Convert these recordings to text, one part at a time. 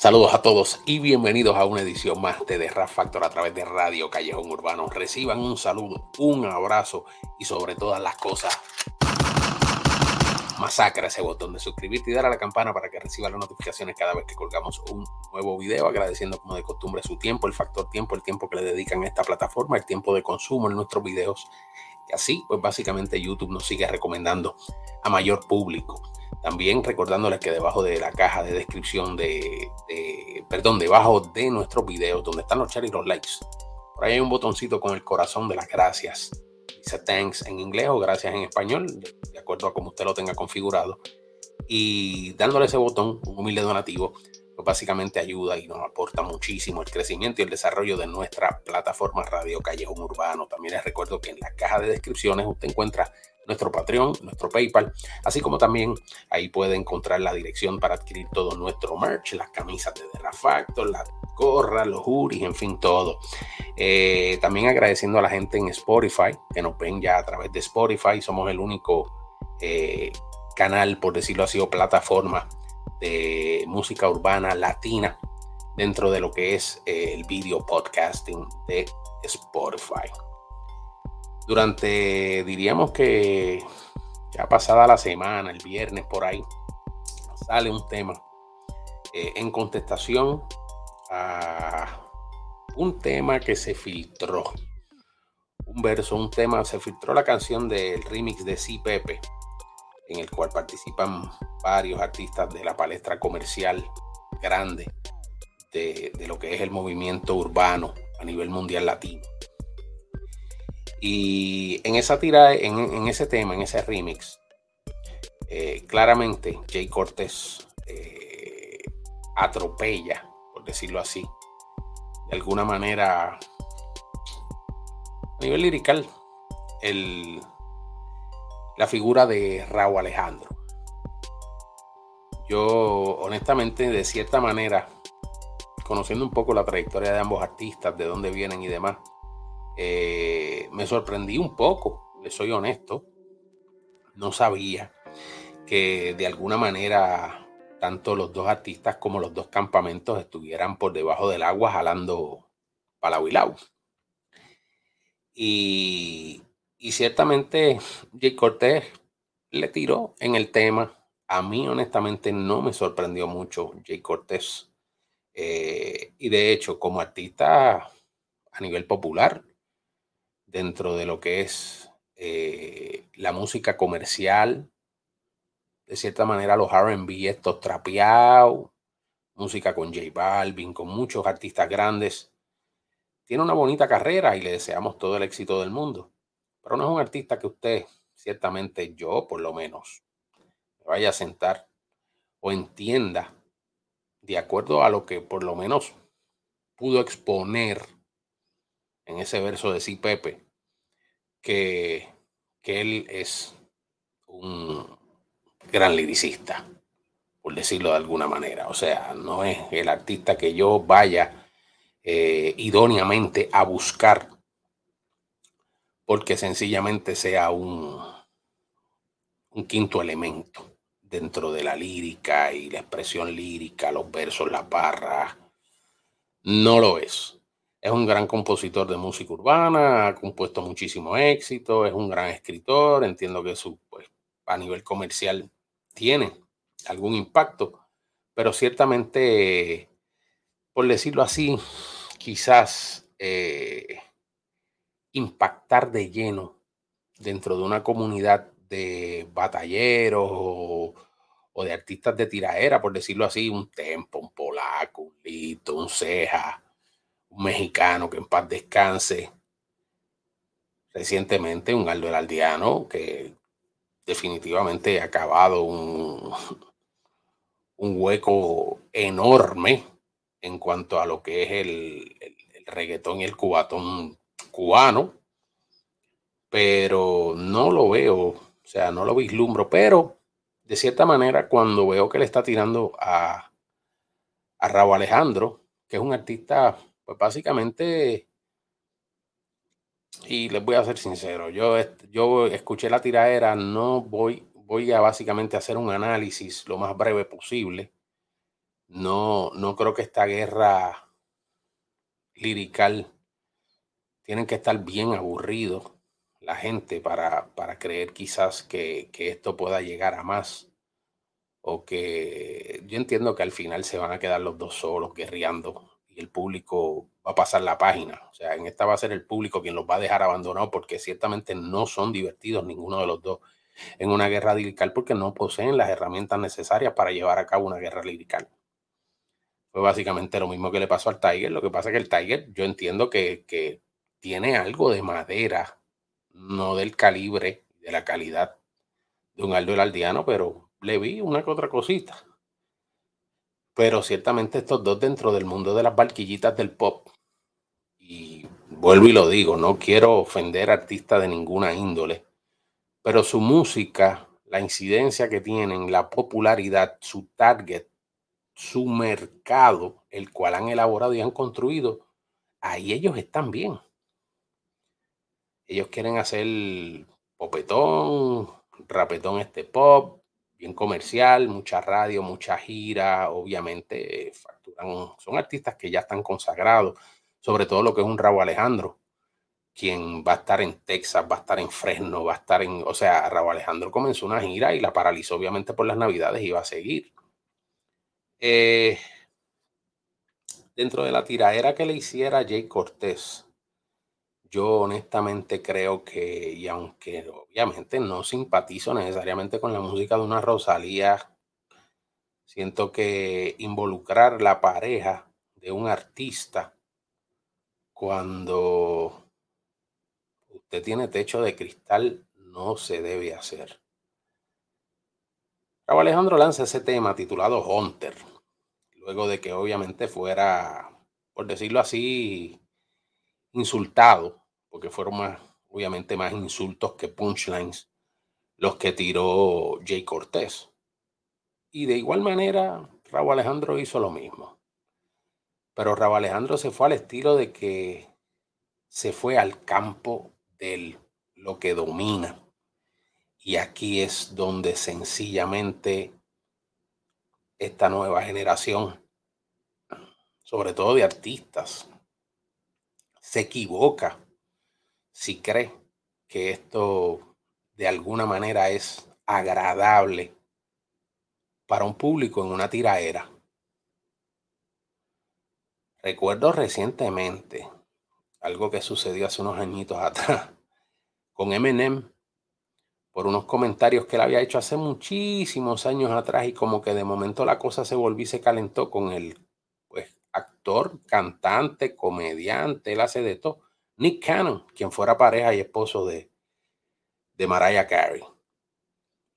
Saludos a todos y bienvenidos a una edición más de The Rap Factor a través de Radio Callejón Urbano. Reciban un saludo, un abrazo y sobre todas las cosas, masacra ese botón de suscribirte y dar a la campana para que reciban las notificaciones cada vez que colgamos un nuevo video. Agradeciendo como de costumbre su tiempo, el factor tiempo, el tiempo que le dedican a esta plataforma, el tiempo de consumo en nuestros videos. Y así, pues básicamente YouTube nos sigue recomendando a mayor público. También recordándoles que debajo de la caja de descripción de, perdón, debajo de nuestros videos, donde están los shares y los likes, por ahí hay un botoncito con el corazón de las gracias. Dice thanks en inglés o gracias en español, de acuerdo a como usted lo tenga configurado. Y dándole ese botón, un humilde donativo, pues básicamente ayuda y nos aporta muchísimo el crecimiento y el desarrollo de nuestra plataforma Radio Callejón Urbano. También les recuerdo que en la caja de descripciones usted encuentra nuestro Patreon, nuestro PayPal, así como también ahí puede encontrar la dirección para adquirir todo nuestro merch, las camisas de The Factor, las gorras, los juris, en fin, todo. Eh, también agradeciendo a la gente en Spotify, que nos ven ya a través de Spotify, somos el único eh, canal, por decirlo así, o plataforma de música urbana latina dentro de lo que es eh, el video podcasting de Spotify durante, diríamos que ya pasada la semana, el viernes por ahí, sale un tema eh, en contestación a un tema que se filtró. Un verso, un tema, se filtró la canción del remix de Si Pepe, en el cual participan varios artistas de la palestra comercial grande de, de lo que es el movimiento urbano a nivel mundial latino. Y en esa tira, en, ese tema, en ese remix, eh, claramente Jay Cortés eh, atropella, por decirlo así, de alguna manera, a nivel lirical, el, la figura de Raúl Alejandro. Yo, honestamente, de cierta manera, conociendo un poco la trayectoria de ambos artistas, de dónde vienen y demás, eh, me sorprendí un poco, le soy honesto. No sabía que de alguna manera tanto los dos artistas como los dos campamentos estuvieran por debajo del agua jalando Palauilau. Y, y ciertamente Jay Cortés le tiró en el tema. A mí honestamente no me sorprendió mucho Jay Cortés. Eh, y de hecho, como artista a nivel popular, dentro de lo que es eh, la música comercial, de cierta manera los RB, estos trapeados, música con J Balvin, con muchos artistas grandes. Tiene una bonita carrera y le deseamos todo el éxito del mundo. Pero no es un artista que usted, ciertamente yo por lo menos, vaya a sentar o entienda de acuerdo a lo que por lo menos pudo exponer en ese verso de Sí Pepe, que, que él es un gran liricista, por decirlo de alguna manera. O sea, no es el artista que yo vaya eh, idóneamente a buscar porque sencillamente sea un, un quinto elemento dentro de la lírica y la expresión lírica, los versos, las barras. No lo es. Es un gran compositor de música urbana, ha compuesto muchísimo éxito, es un gran escritor, entiendo que su, pues, a nivel comercial tiene algún impacto, pero ciertamente, por decirlo así, quizás eh, impactar de lleno dentro de una comunidad de batalleros o, o, de artistas de tiraera, por decirlo así, un tempo, un polaco, un lito, un ceja, un mexicano que en paz descanse. Recientemente un Aldo Heraldiano que definitivamente ha acabado un, un hueco enorme en cuanto a lo que es el, el, reggaetón y el cubatón cubano, pero no lo veo, o sea, no lo vislumbro, pero de cierta manera cuando veo que le está tirando a, a Raúl Alejandro, que es un artista pues básicamente, y les voy a ser sincero, yo, yo escuché la tiradera, no voy, voy a básicamente hacer un análisis lo más breve posible. no, no creo que esta guerra lirical tienen que estar bien aburridos la gente para, para creer quizás que, que, esto pueda llegar a más. O que yo entiendo que al final se van a quedar los dos solos guerreando el público va a pasar la página. O sea, en esta va a ser el público quien los va a dejar abandonados porque ciertamente no son divertidos ninguno de los dos en una guerra lirical porque no poseen las herramientas necesarias para llevar a cabo una guerra lirical. Fue básicamente lo mismo que le pasó al Tiger. Lo que pasa es que el Tiger, yo entiendo que, que tiene algo de madera, no del calibre, de la calidad de un Aldo el Aldiano, pero le vi una que otra cosita. Pero ciertamente estos dos dentro del mundo de las barquillitas del pop, y vuelvo y lo digo, no quiero ofender a artistas de ninguna índole, pero su música, la incidencia que tienen, la popularidad, su target, su mercado, el cual han elaborado y han construido, ahí ellos están bien. Ellos quieren hacer popetón, rapetón este pop, bien comercial, mucha radio, mucha gira, obviamente facturan, son artistas que ya están consagrados, sobre todo lo que es un Raúl Alejandro, quien va a estar en Texas, va a estar en Fresno, va a estar en, o sea, Raúl Alejandro comenzó una gira y la paralizó obviamente por las navidades y va a seguir. Eh, dentro de la tiraera que le hiciera Jay Cortés, yo honestamente creo que, y aunque obviamente no simpatizo necesariamente con la música de una Rosalía, siento que involucrar la pareja de un artista cuando usted tiene techo de cristal no se debe hacer. Raúl Alejandro lanza ese tema titulado Hunter, luego de que obviamente fuera, por decirlo así, insultado, porque fueron más, obviamente más insultos que punchlines los que tiró Jay Cortés. Y de igual manera, Raúl Alejandro hizo lo mismo. Pero Raúl Alejandro se fue al estilo de que se fue al campo de lo que domina. Y aquí es donde sencillamente esta nueva generación, sobre todo de artistas, se equivoca si cree que esto de alguna manera es agradable para un público en una tiraera. Recuerdo recientemente algo que sucedió hace unos añitos atrás con Eminem por unos comentarios que él había hecho hace muchísimos años atrás y como que de momento la cosa se volvió y se calentó con el cantante, comediante, él hace de todo, Nick Cannon, quien fuera pareja y esposo de, de Mariah Carey.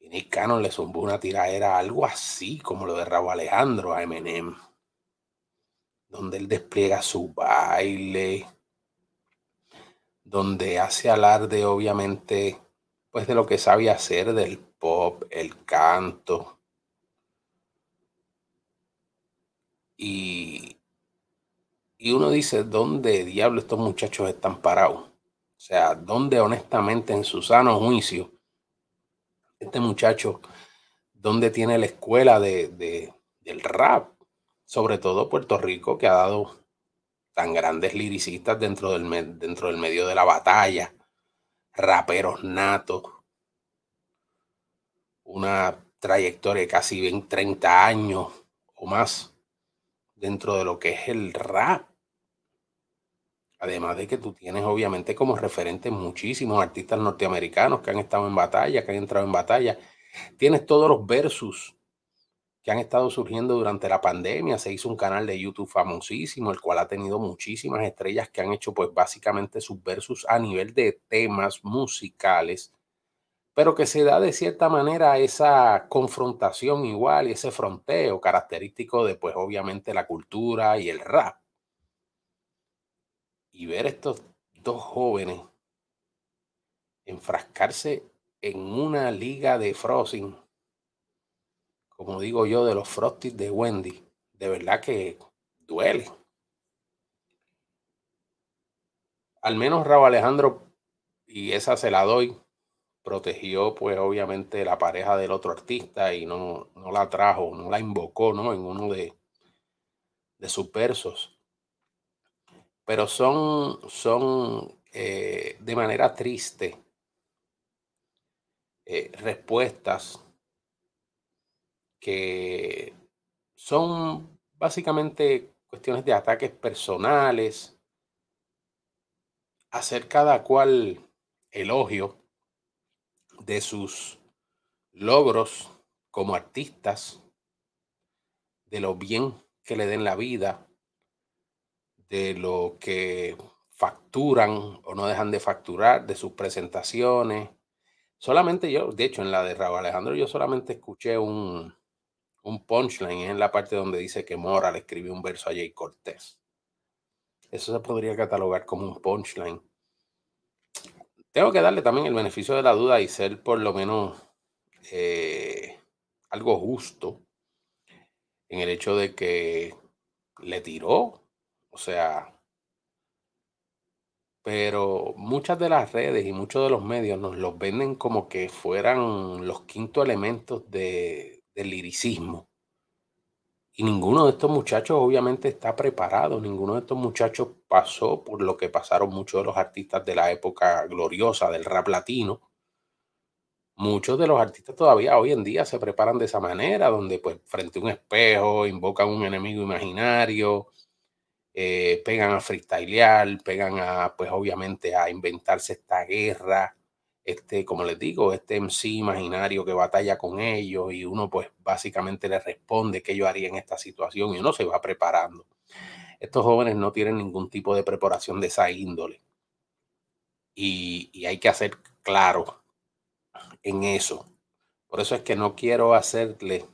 Y Nick Cannon le zumbó una tiraera, algo así como lo de Raúl Alejandro a Eminem, donde él despliega su baile, donde hace alarde obviamente pues de lo que sabe hacer del pop, el canto. Y, y uno dice, ¿dónde diablo estos muchachos están parados? O sea, ¿dónde honestamente en su sano juicio este muchacho, dónde tiene la escuela de, de, del rap? Sobre todo Puerto Rico, que ha dado tan grandes liricistas dentro del, dentro del medio de la batalla raperos natos, una trayectoria de casi 20, 30 años o más dentro de lo que es el rap. Además de que tú tienes obviamente como referente muchísimos artistas norteamericanos que han estado en batalla, que han entrado en batalla. Tienes todos los versus que han estado surgiendo durante la pandemia. Se hizo un canal de YouTube famosísimo, el cual ha tenido muchísimas estrellas que han hecho pues básicamente sus versus a nivel de temas musicales, pero que se da de cierta manera esa confrontación igual y ese fronteo característico de pues obviamente la cultura y el rap. Y ver estos dos jóvenes enfrascarse en una liga de Frozen como digo yo, de los Frosties de Wendy. De verdad que duele. Al menos Raúl Alejandro, y esa se la doy, protegió pues obviamente la pareja del otro artista y no, no la trajo, no la invocó, ¿no? En uno de, de sus versos, pero son, son eh, de manera triste eh, respuestas que son básicamente cuestiones de ataques personales, hacer cada cual elogio de sus logros como artistas, de lo bien que le den la vida, de lo que facturan o no dejan de facturar, de sus presentaciones. Solamente yo, de hecho, en la de Raúl Alejandro, yo solamente escuché un, un punchline en la parte donde dice que Mora le escribió un verso a Jay Cortés. Eso se podría catalogar como un punchline. Tengo que darle también el beneficio de la duda y ser por lo menos eh, algo justo en el hecho de que le tiró, o sea, pero muchas de las redes y muchos de los medios nos los venden como que fueran los quinto elementos de, del liricismo. Y ninguno de estos muchachos obviamente está preparado, ninguno de estos muchachos pasó por lo que pasaron muchos de los artistas de la época gloriosa del rap latino muchos de los artistas todavía hoy en día se preparan de esa manera, donde pues frente a un espejo invocan un enemigo imaginario, eh, pegan a freestylear, pegan a pues obviamente a inventarse esta guerra, este, como les digo, este MC imaginario que batalla con ellos y uno pues básicamente le responde qué yo haría en esta situación y uno se va preparando. Estos jóvenes no tienen ningún tipo de preparación de esa índole. Y, y hay que hacer claro en eso. Por eso es que no quiero hacerle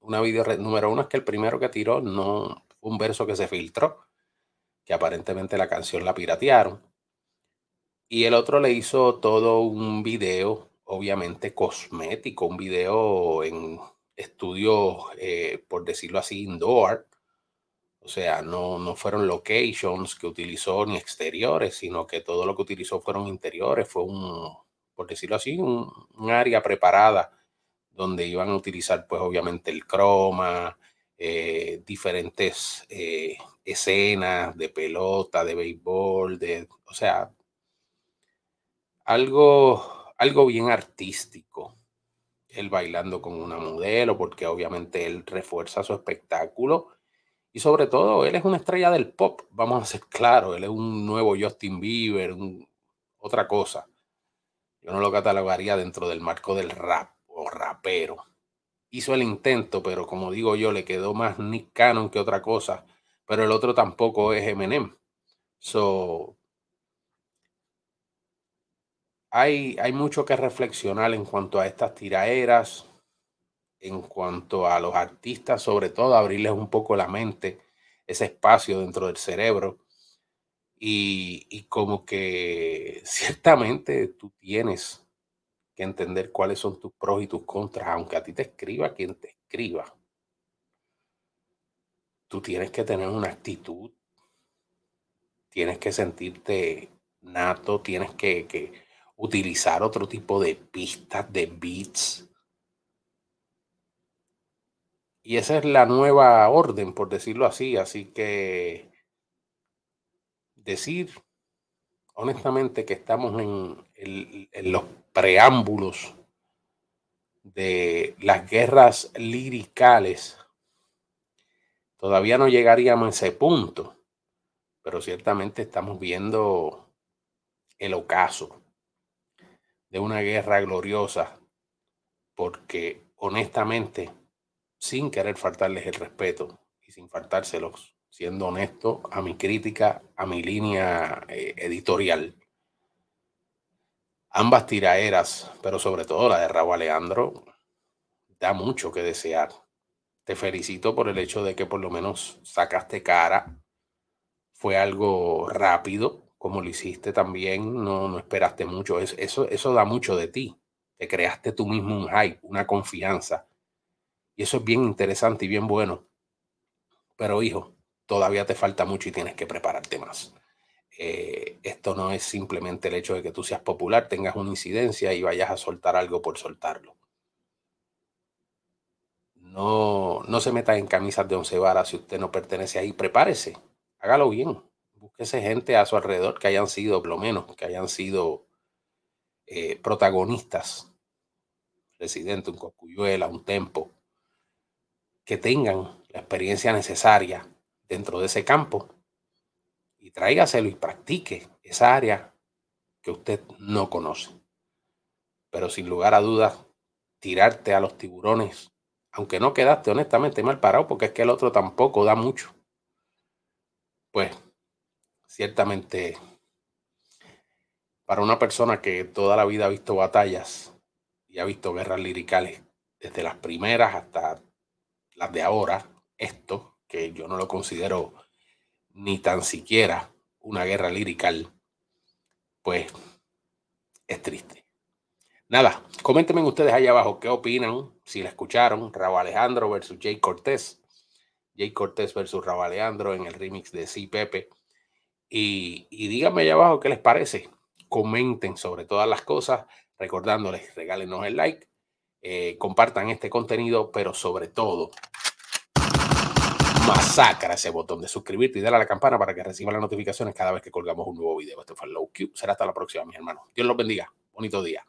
una video. Número uno es que el primero que tiró no un verso que se filtró, que aparentemente la canción la piratearon. Y el otro le hizo todo un video, obviamente cosmético, un video en estudio, eh, por decirlo así, indoor. O sea, no, no fueron locations que utilizó ni exteriores, sino que todo lo que utilizó fueron interiores. Fue un, por decirlo así, un, área preparada donde iban a utilizar pues obviamente el croma, eh, diferentes eh, escenas de pelota, de béisbol, de, o sea, algo, algo bien artístico. Él bailando con una modelo, porque obviamente él refuerza su espectáculo. Y sobre todo, él es una estrella del pop, vamos a ser claros, él es un nuevo Justin Bieber, otra cosa. Yo no lo catalogaría dentro del marco del rap o rapero. Hizo el intento, pero como digo yo, le quedó más Nick Cannon que otra cosa. Pero el otro tampoco es Eminem. So, hay, hay mucho que reflexionar en cuanto a estas tiraeras, en cuanto a los artistas, sobre todo abrirles un poco la mente, ese espacio dentro del cerebro y, como que ciertamente tú tienes que entender cuáles son tus pros y tus contras, aunque a ti te escriba quien te escriba. Tú tienes que tener una actitud, tienes que sentirte nato, tienes que, que utilizar otro tipo de pistas, de beats. Y esa es la nueva orden, por decirlo así. Así que decir honestamente que estamos en, los preámbulos de las guerras liricales. Todavía no llegaríamos a ese punto, pero ciertamente estamos viendo el ocaso de una guerra gloriosa, porque honestamente, sin querer faltarles el respeto y sin faltárselos, siendo honesto, a mi crítica, a mi línea eh, editorial. Ambas tiraeras, pero sobre todo la de Raúl Alejandro, da mucho que desear. Te felicito por el hecho de que por lo menos sacaste cara. Fue algo rápido, como lo hiciste también, no, no esperaste mucho. Eso, eso da mucho de ti. Te creaste tú mismo un hype, una confianza. Y eso es bien interesante y bien bueno. Pero hijo, todavía te falta mucho y tienes que prepararte más. Eh, esto no es simplemente el hecho de que tú seas popular, tengas una incidencia y vayas a soltar algo por soltarlo. no, no se meta en camisas de once varas si usted no pertenece ahí. Prepárese, hágalo bien. Búsquese gente a su alrededor que hayan sido, por lo menos, que hayan sido eh, protagonistas. Presidente, un Cocuyuela, un Tempo, que tengan la experiencia necesaria dentro de ese campo y tráigaselo y practique esa área que usted no conoce. Pero sin lugar a dudas, tirarte a los tiburones aunque no quedaste honestamente mal parado, porque es que el otro tampoco da mucho, pues ciertamente para una persona que toda la vida ha visto batallas y ha visto guerras liricales, desde las primeras hasta las de ahora, esto, que yo no lo considero ni tan siquiera una guerra lirical, pues es triste. Nada, coméntenme ustedes ahí abajo qué opinan, si la escucharon, Raúl Alejandro versus Jay Cortés, Jay Cortés versus Raúl Alejandro en el remix de C. Pepe. Y, díganme ahí abajo qué les parece. Comenten sobre todas las cosas, recordándoles, regálenos el like, eh, compartan este contenido, pero sobre todo, masacra ese botón de suscribirte y darle a la campana para que reciban las notificaciones cada vez que colgamos un nuevo video. Este fue Low Q. Será hasta la próxima, mis hermanos. Dios los bendiga. Bonito día.